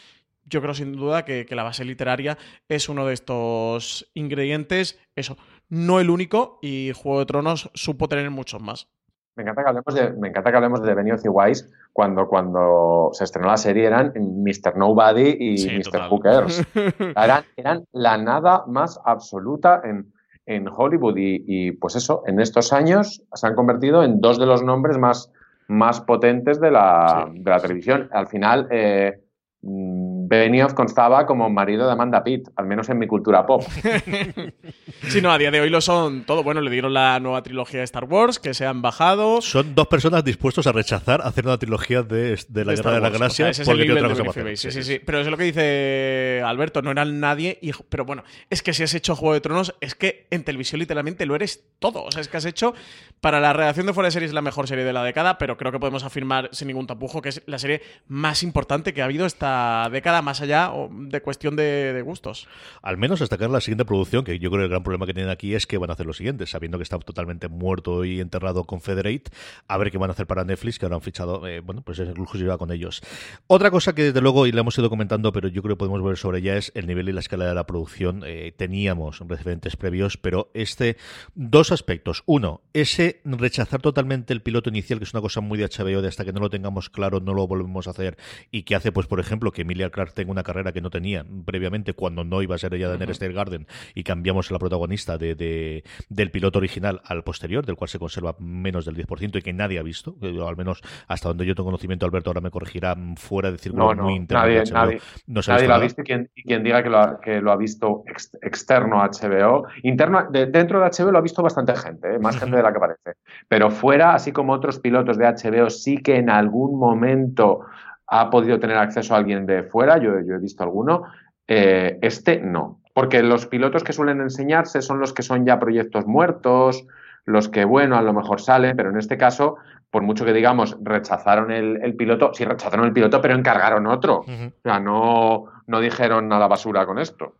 Yo creo sin duda que, la base literaria es uno de estos ingredientes, eso, no el único, y Juego de Tronos supo tener muchos más. Me encanta que hablemos de, me encanta que hablemos de Benioff y Wise cuando, cuando se estrenó la serie eran Mr. Nobody y Mr. Hookers. *laughs* Eran, eran la nada más absoluta en, en Hollywood y, pues eso, en estos años se han convertido en dos de los nombres más, más potentes de la, de la televisión. Al final, eh, Mm, Benioff constaba como marido de Amanda Pitt, al menos en mi cultura pop. *laughs* sí, no, a día de hoy lo son todo. Bueno, le dieron la nueva trilogía de Star Wars, que se han bajado. Son dos personas dispuestos a rechazar hacer una trilogía de, la Guerra de la Galaxia porque otra cosa sí, sí, sí, Pero es lo que dice Alberto, no eran nadie. pero bueno, es que si has hecho Juego de Tronos, es que en televisión literalmente lo eres todo. O sea, es que has hecho para la redacción de Fuera de Series la mejor serie de la década, pero creo que podemos afirmar sin ningún tapujo que es la serie más importante que ha habido esta década más allá de cuestión de, gustos. Al menos destacar la siguiente producción, que yo creo que el gran problema que tienen aquí es que van a hacer lo siguiente, sabiendo que está totalmente muerto y enterrado Confederate, a ver qué van a hacer para Netflix, que ahora han fichado, eh, bueno, pues es exclusiva con ellos. Otra cosa que desde luego, y le hemos ido comentando, pero yo creo que podemos ver sobre ella, es el nivel y la escala de la producción. Eh, teníamos referentes previos, pero este, dos aspectos. Uno, ese rechazar totalmente el piloto inicial, que es una cosa muy de HBO, de hasta que no lo tengamos claro, no lo volvemos a hacer, y que hace, pues, por ejemplo, que Emilia Clarke tenga una carrera que no tenía previamente cuando no iba a ser ella de Daenerys Garden y cambiamos la protagonista de, del piloto original al posterior, del cual se conserva menos del 10% y que nadie ha visto, al menos hasta donde yo tengo conocimiento, Alberto ahora me corregirá fuera de círculo muy interno. Nadie, nadie, nadie lo ha visto y quien, quien diga que lo ha, que lo ha visto externo a HBO, interno, dentro de HBO lo ha visto bastante gente, ¿eh? más gente de la que parece, pero fuera, así como otros pilotos de HBO, sí que en algún momento ha podido tener acceso a alguien de fuera, yo, he visto alguno, eh, este no, porque los pilotos que suelen enseñarse son los que son ya proyectos muertos, los que, bueno, a lo mejor salen, pero en este caso, por mucho que digamos, rechazaron el, piloto, sí rechazaron el piloto, pero encargaron otro. O sea, no, no dijeron a la basura con esto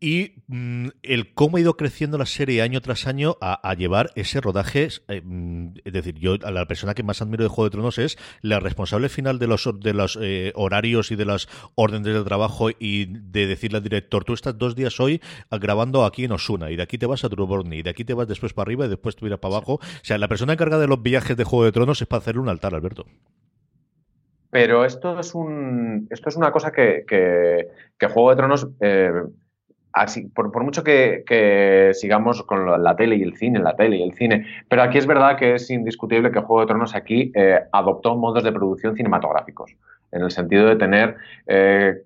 y mm, el cómo ha ido creciendo la serie año tras año a, llevar ese rodaje. Eh, mm, es decir, yo a la persona que más admiro de Juego de Tronos es la responsable final de los, de los eh, horarios y de las órdenes de trabajo y de decirle al director, tú estás dos días hoy grabando aquí en Osuna y de aquí te vas a Truborni y de aquí te vas después para arriba y después te irás para abajo. O sea, la persona encargada de los viajes de Juego de Tronos es para hacerle un altar, Alberto. Pero esto es un esto es una cosa que, que, Juego de Tronos eh, por, mucho que, sigamos con la tele y el cine, la tele y el cine, pero aquí es verdad que es indiscutible que Juego de Tronos aquí eh, adoptó modos de producción cinematográficos, en el sentido de tener eh,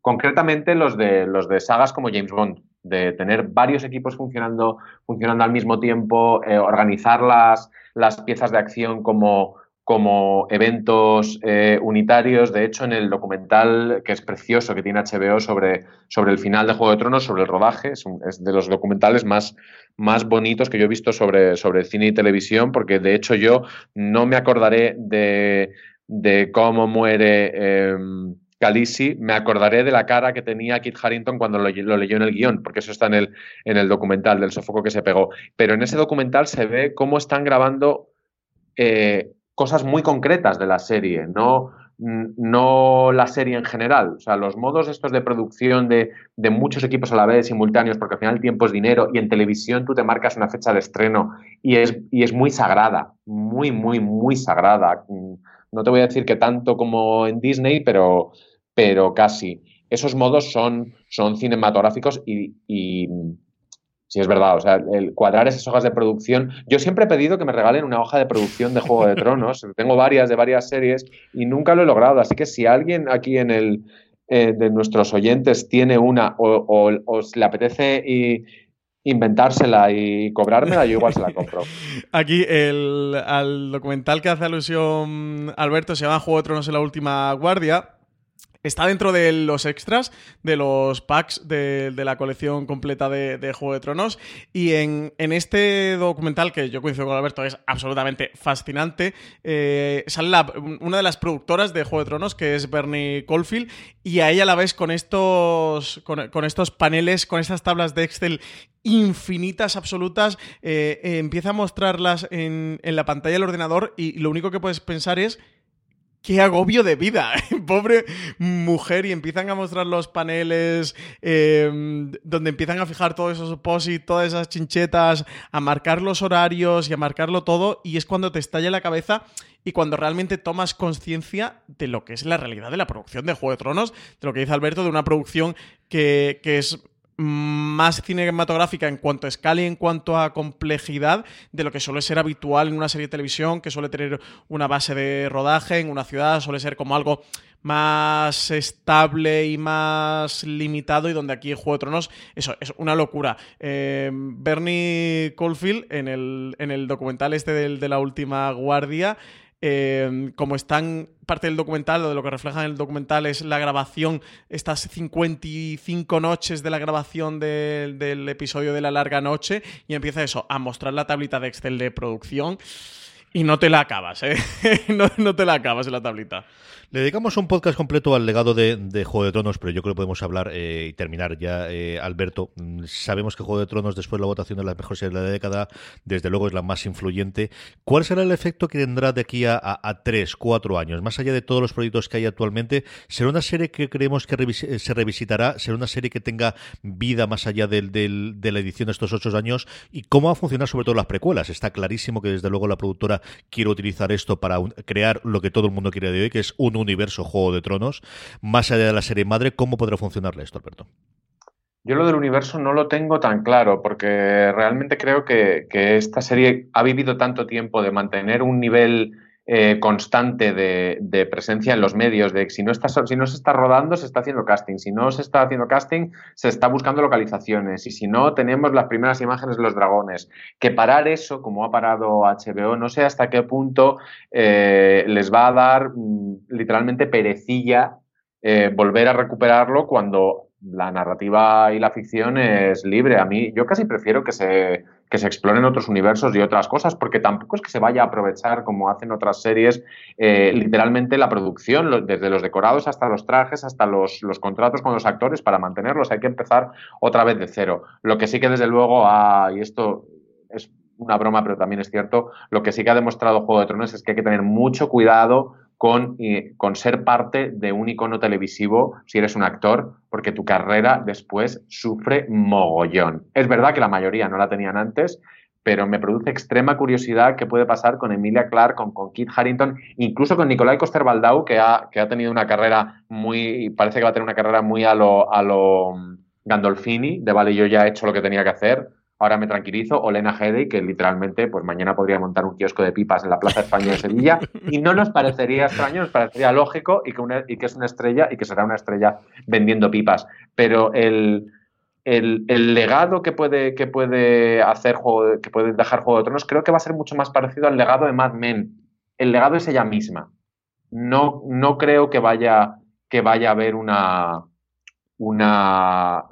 concretamente los de, los de sagas como James Bond, de tener varios equipos funcionando, funcionando al mismo tiempo, eh, organizar las, las piezas de acción como como eventos eh, unitarios. De hecho, en el documental, que es precioso, que tiene HBO sobre, sobre el final de Juego de Tronos, sobre el rodaje, es, de los documentales más, más bonitos que yo he visto sobre, sobre cine y televisión, porque de hecho yo no me acordaré de, cómo muere... Eh, me acordaré de la cara que tenía Kit Harrington cuando lo, leyó en el guion, porque eso está en el, en el documental del sofoco que se pegó. Pero en ese documental se ve cómo están grabando eh, cosas muy concretas de la serie, no, no la serie en general. O sea, los modos estos de producción de, muchos equipos a la vez, simultáneos, porque al final el tiempo es dinero y en televisión tú te marcas una fecha de estreno y es, y es muy sagrada, muy, muy, muy sagrada. No te voy a decir que tanto como en Disney, pero, pero casi. Esos modos son, son cinematográficos y Sí, es verdad. O sea, el cuadrar esas hojas de producción. Yo siempre he pedido que me regalen una hoja de producción de Juego de Tronos. *laughs* Tengo varias de varias series y nunca lo he logrado. Así que si alguien aquí en el eh, de nuestros oyentes tiene una o, le apetece y, inventársela y cobrármela, yo igual se la compro. *laughs* Aquí el al documental que hace alusión Alberto se llama Juego de Tronos en la última guardia Está dentro de los extras, de los packs de, la colección completa de, Juego de Tronos. Y en, este documental, que yo coincido con Alberto, es absolutamente fascinante, eh, sale una de las productoras de Juego de Tronos, que es Bernie Caulfield, y a ella la ves con estos, con, estos paneles, con estas tablas de Excel infinitas, absolutas, eh, eh, empieza a mostrarlas en, en la pantalla del ordenador y lo único que puedes pensar es qué agobio de vida, *laughs* pobre mujer, y empiezan a mostrar los paneles em, donde empiezan a fijar todos esos opósitos, todas esas chinchetas, a marcar los horarios y a marcarlo todo, y es cuando te estalla la cabeza y cuando realmente tomas conciencia de lo que es la realidad de la producción de Juego de Tronos, de lo que dice Alberto, de una producción que, que es más cinematográfica en cuanto a escala y en cuanto a complejidad de lo que suele ser habitual en una serie de televisión, que suele tener una base de rodaje en una ciudad, suele ser como algo más estable y más limitado y donde aquí en Juego Tronos eso es una locura. Eh, Bernie Caulfield en el, en el documental este de la última guardia Em, como están parte del documental, de lo que refleja en el documental es la grabación, estas 55 noches de la grabación del episodio de la larga noche, y empieza eso, a mostrar la tablita de Excel de producción. Y no te la acabas, ¿eh? *laughs* no, no, te la acabas en la tablita. Le dedicamos un podcast completo al legado de, Juego de Tronos, pero yo creo que podemos hablar eh, y terminar ya, eh, Alberto. Mm, sabemos que Juego de Tronos, después de la votación de las mejores series de la década, desde luego es la más influyente. ¿Cuál será el efecto que tendrá de aquí a, tres, cuatro años? Más allá de todos los proyectos que hay actualmente, ¿será una serie que creemos que eh, se revisitará? ¿Será una serie que tenga vida más allá del, de la edición de estos ocho años? ¿Y cómo va a funcionar sobre todo las precuelas? Está clarísimo que desde luego la productora quiere utilizar esto para crear lo que todo el mundo quiere de hoy, que es un universo Juego de Tronos, más allá de la serie madre, ¿cómo podrá funcionarle esto, Alberto? Yo lo del universo no lo tengo tan claro, porque realmente creo que, esta serie ha vivido tanto tiempo de mantener un nivel eh, constante de, presencia en los medios, de si no, está, si no se está rodando, se está haciendo casting, si no se está haciendo casting, se está buscando localizaciones, y si no, tenemos las primeras imágenes de los dragones. Que parar eso, como ha parado HBO, no sé hasta qué punto eh, les va a dar mm, literalmente perecilla eh, volver a recuperarlo cuando la narrativa y la ficción es libre. A mí, yo casi prefiero que se, que se exploren otros universos y otras cosas, porque tampoco es que se vaya a aprovechar, como hacen otras series, eh, literalmente la producción, desde los decorados hasta los trajes, hasta los, los, contratos con los actores para mantenerlos. Hay que empezar otra vez de cero. Lo que sí que desde luego, y esto es una broma, pero también es cierto, lo que sí que ha demostrado Juego de Tronos es que hay que tener mucho cuidado con, con, ser parte de un icono televisivo si eres un actor, porque tu carrera después sufre mogollón. Es verdad que la mayoría no la tenían antes, pero me produce extrema curiosidad qué puede pasar con Emilia Clarke, con, con Kit Harrington, incluso con Nicolai Coster-Waldau, que ha, que ha tenido una carrera muy, parece que va a tener una carrera muy a lo, a lo Gandolfini, de vale, yo ya he hecho lo que tenía que hacer, ahora me tranquilizo, o Lena que literalmente pues mañana podría montar un kiosco de pipas en la Plaza España de Sevilla, y no nos parecería extraño, nos parecería lógico y que, es una estrella y que será una estrella vendiendo pipas. Pero el, el, legado que puede, que puede hacer juego, que puede dejar Juego de Tronos, creo que va a ser mucho más parecido al legado de Mad Men. el legado es ella misma. No, no creo que vaya, que vaya a haber una, una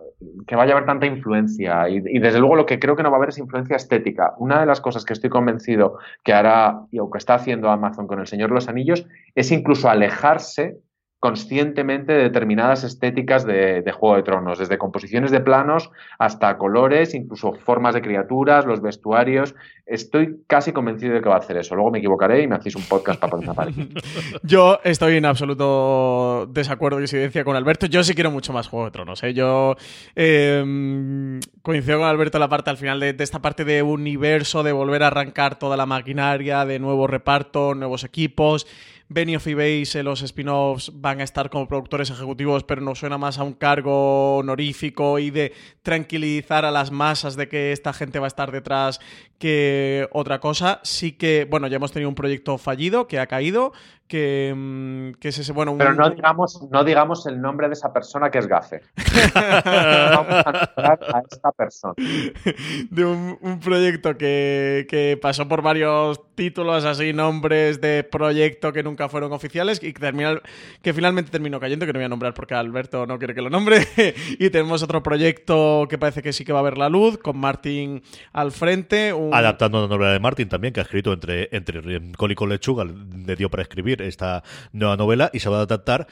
que vaya a haber tanta influencia y, desde luego lo que creo que no va a haber es influencia estética. Una de las cosas que estoy convencido que hará o que está haciendo Amazon con el Señor los Anillos es incluso alejarse conscientemente de determinadas estéticas de, Juego de Tronos, desde composiciones de planos hasta colores, incluso formas de criaturas, los vestuarios. Estoy casi convencido de que va a hacer eso. Luego me equivocaré y me hacéis un podcast para poner aparecer. *laughs* Yo estoy en absoluto desacuerdo y disidencia con Alberto. Yo sí quiero mucho más Juego de Tronos. ¿eh? Yo eh, coincido con Alberto en la parte al final de, de esta parte de universo, de volver a arrancar toda la maquinaria, de nuevo reparto, nuevos equipos. Benioff y Base, los spin-offs, van a estar como productores ejecutivos, pero no suena más a un cargo honorífico y de tranquilizar a las masas de que esta gente va a estar detrás que otra cosa. Sí que, bueno, ya hemos tenido un proyecto fallido que ha caído, que, que es ese, bueno... Un... Pero no digamos, no digamos el nombre de esa persona que es gafe. *laughs* Vamos a nombrar a esta persona. *laughs* De un, un proyecto que, que, pasó por varios títulos, así, nombres de proyecto que nunca fueron oficiales y que, termina, que finalmente terminó cayendo, que no voy a nombrar porque Alberto no quiere que lo nombre. *laughs* y tenemos otro proyecto que parece que sí que va a ver la luz, con Martin al frente. Un... Adaptando una novela de Martin también, que ha escrito entre, entre Cólico Lechuga, le dio para escribir esta nueva novela y se va a adaptar.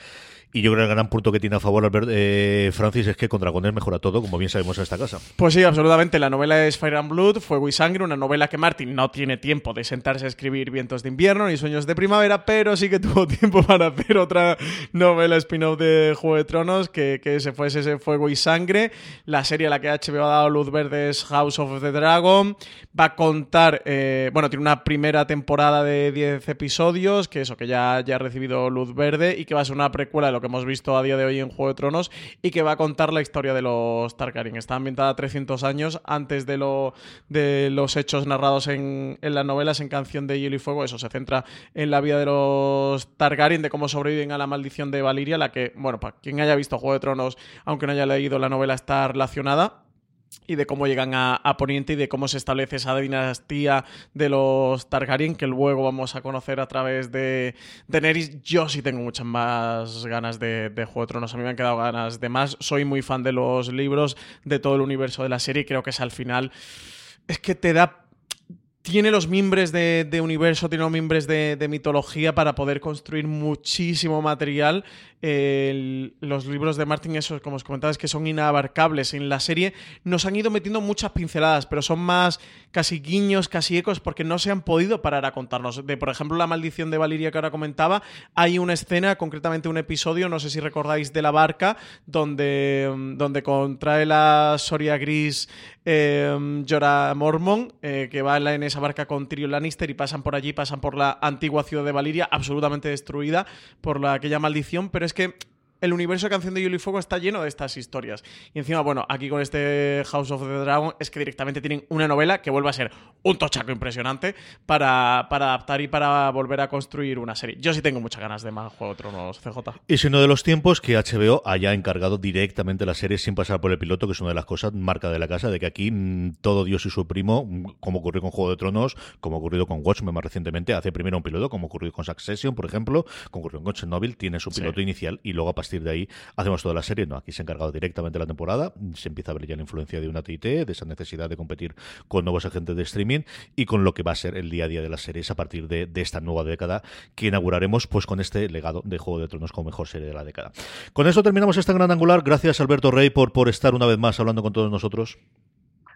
Y yo creo que el gran punto que tiene a favor Albert, eh, Francis es que con Dragones mejora todo, como bien sabemos en esta casa. Pues sí, absolutamente. La novela es Fire and Blood, Fuego y Sangre, una novela que Martin no tiene tiempo de sentarse a escribir Vientos de Invierno ni Sueños de Primavera, pero sí que tuvo *laughs* tiempo para hacer otra novela spin-off de Juego de Tronos, que, que se fuese ese Fuego y Sangre. La serie a la que HBO ha dado luz verde es House of the Dragon. Va a contar, eh, bueno, tiene una primera temporada de 10 episodios, que eso, que ya, ya ha recibido luz verde y que va a ser una precuela de lo que hemos visto a día de hoy en Juego de Tronos y que va a contar la historia de los Targaryen. Está ambientada 300 años antes de, lo, de los hechos narrados en, en, las novelas en Canción de Hielo y Fuego. Eso se centra en la vida de los Targaryen, de cómo sobreviven a la maldición de Valiria, la que, bueno, para quien haya visto Juego de Tronos, aunque no haya leído la novela, está relacionada y de cómo llegan a, Poniente y de cómo se establece esa dinastía de los Targaryen que luego vamos a conocer a través de Daenerys. Yo sí tengo muchas más ganas de, de, Juego Tronos, a mí me han quedado ganas de más. Soy muy fan de los libros, de todo el universo de la serie y creo que es al final... Es que te da tiene los mimbres de, de, universo, tiene los mimbres de, de, mitología para poder construir muchísimo material. Los libros de Martin, esos, como os comentaba, es que son inabarcables. En la serie nos han ido metiendo muchas pinceladas, pero son más casi guiños, casi ecos, porque no se han podido parar a contarnos. De, por ejemplo, la maldición de Valiria que ahora comentaba, hay una escena, concretamente un episodio, no sé si recordáis, de la barca, donde, donde contrae la Soria Gris eh, Jorah Mormont, eh, que va en esa barca con Tyrion Lannister y pasan por allí, pasan por la antigua ciudad de Valiria, absolutamente destruida por la, aquella maldición, pero es que el universo de Canción de Hielo y Fuego está lleno de estas historias. Y encima, bueno, aquí con este House of the Dragon es que directamente tienen una novela que vuelve a ser un tochaco impresionante para, para adaptar y para volver a construir una serie. Yo sí tengo muchas ganas de más Juego de Tronos CJ. Y si uno de los tiempos que HBO haya encargado directamente la serie sin pasar por el piloto, que es una de las cosas marca de la casa, de que aquí mmm, todo Dios y su primo, mm, como ocurrió con Juego de Tronos, como ocurrido con Watchmen más recientemente, hace primero un piloto, como ocurrió con Succession, por ejemplo, como ocurrió con Chernobyl, tiene su piloto sí. inicial y luego a partir de ahí hacemos toda la serie. No, aquí se ha encargado directamente la temporada. Se empieza a ver ya la influencia de una TIT, de esa necesidad de competir con nuevos agentes de streaming y con lo que va a ser el día a día de las series a partir de, de esta nueva década que inauguraremos pues con este legado de Juego de Tronos como mejor serie de la década. Con eso terminamos esta gran angular. Gracias Alberto Rey por, por estar una vez más hablando con todos nosotros.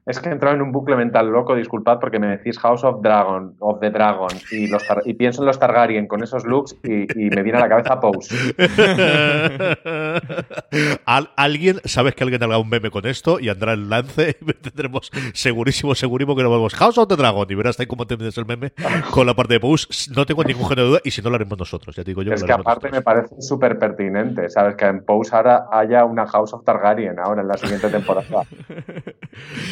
Es que he entrado en un bucle mental loco, disculpad, porque me decís House of Dragon, of the Dragon, y, los y pienso en los Targaryen con esos looks y, y me viene a la cabeza Pose. *laughs* Al, alguien, sabes que alguien haga un meme con esto y andará el lance y tendremos segurísimo, segurísimo que nos vemos House of the Dragon y verás ahí cómo te metes el meme con la parte de Pose. No tengo ningún género de duda y si no lo haremos nosotros, ya te digo yo. Es que aparte nosotros. me parece súper pertinente, ¿sabes? Que en Pose ahora haya una House of Targaryen ahora en la siguiente temporada.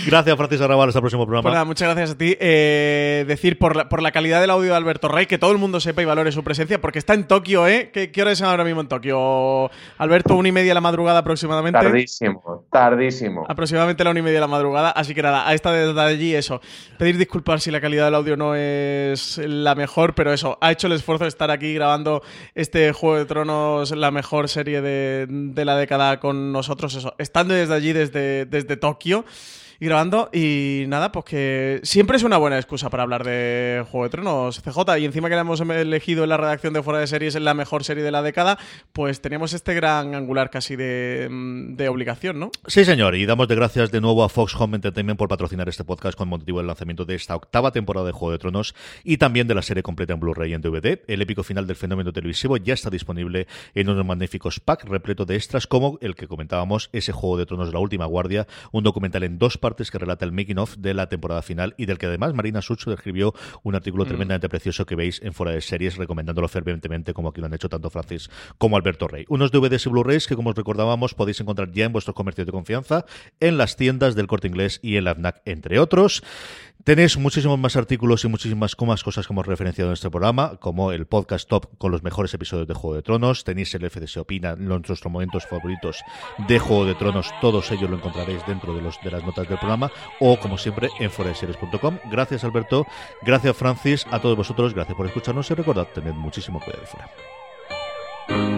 Gracias *laughs* Gracias, Francis Arrabal. Hasta el próximo programa. Pues muchas gracias a ti. Eh, decir por la, por la calidad del audio de Alberto Rey, que todo el mundo sepa y valore su presencia, porque está en Tokio, ¿eh? ¿Qué, qué hora es ahora mismo en Tokio? Alberto, una y media de la madrugada aproximadamente. Tardísimo, tardísimo. Aproximadamente la una y media de la madrugada. Así que nada, a esta desde allí eso. Pedir disculpas si la calidad del audio no es la mejor, pero eso, ha hecho el esfuerzo de estar aquí grabando este Juego de Tronos, la mejor serie de, de la década con nosotros, eso, estando desde allí, desde, desde Tokio y grabando. Y nada, pues que siempre es una buena excusa para hablar de Juego de Tronos CJ. Y encima que la hemos elegido en la redacción de Fuera de Series en la mejor serie de la década, pues teníamos este gran angular casi de, de obligación, ¿no? Sí, señor. Y damos de gracias de nuevo a Fox Home Entertainment por patrocinar este podcast con motivo del lanzamiento de esta octava temporada de Juego de Tronos y también de la serie completa en Blu-ray y en DVD. El épico final del fenómeno televisivo ya está disponible en unos magníficos pack repleto de extras como el que comentábamos, ese Juego de Tronos La Última Guardia, un documental en dos partes que relata el making of de la temporada final y del que además Marina Sucho escribió un artículo Mm. tremendamente precioso que veis en Fuera de Series, recomendándolo fervientemente como aquí lo han hecho tanto Francis como Alberto Rey. Unos DVDs y Blu-rays que, como os recordábamos, podéis encontrar ya en vuestros comercios de confianza, en las tiendas del Corte Inglés y en la FNAC, entre otros. Tenéis muchísimos más artículos y muchísimas más cosas que hemos referenciado en este programa, como el podcast top con los mejores episodios de Juego de Tronos. Tenéis el FDS Opina, nuestros momentos favoritos de Juego de Tronos. Todos ellos lo encontraréis dentro de, los, de las notas del programa o, como siempre, en foradeseries.com. Gracias, Alberto. Gracias, Francis. A todos vosotros, gracias por escucharnos y recordad, tened muchísimo cuidado fuera.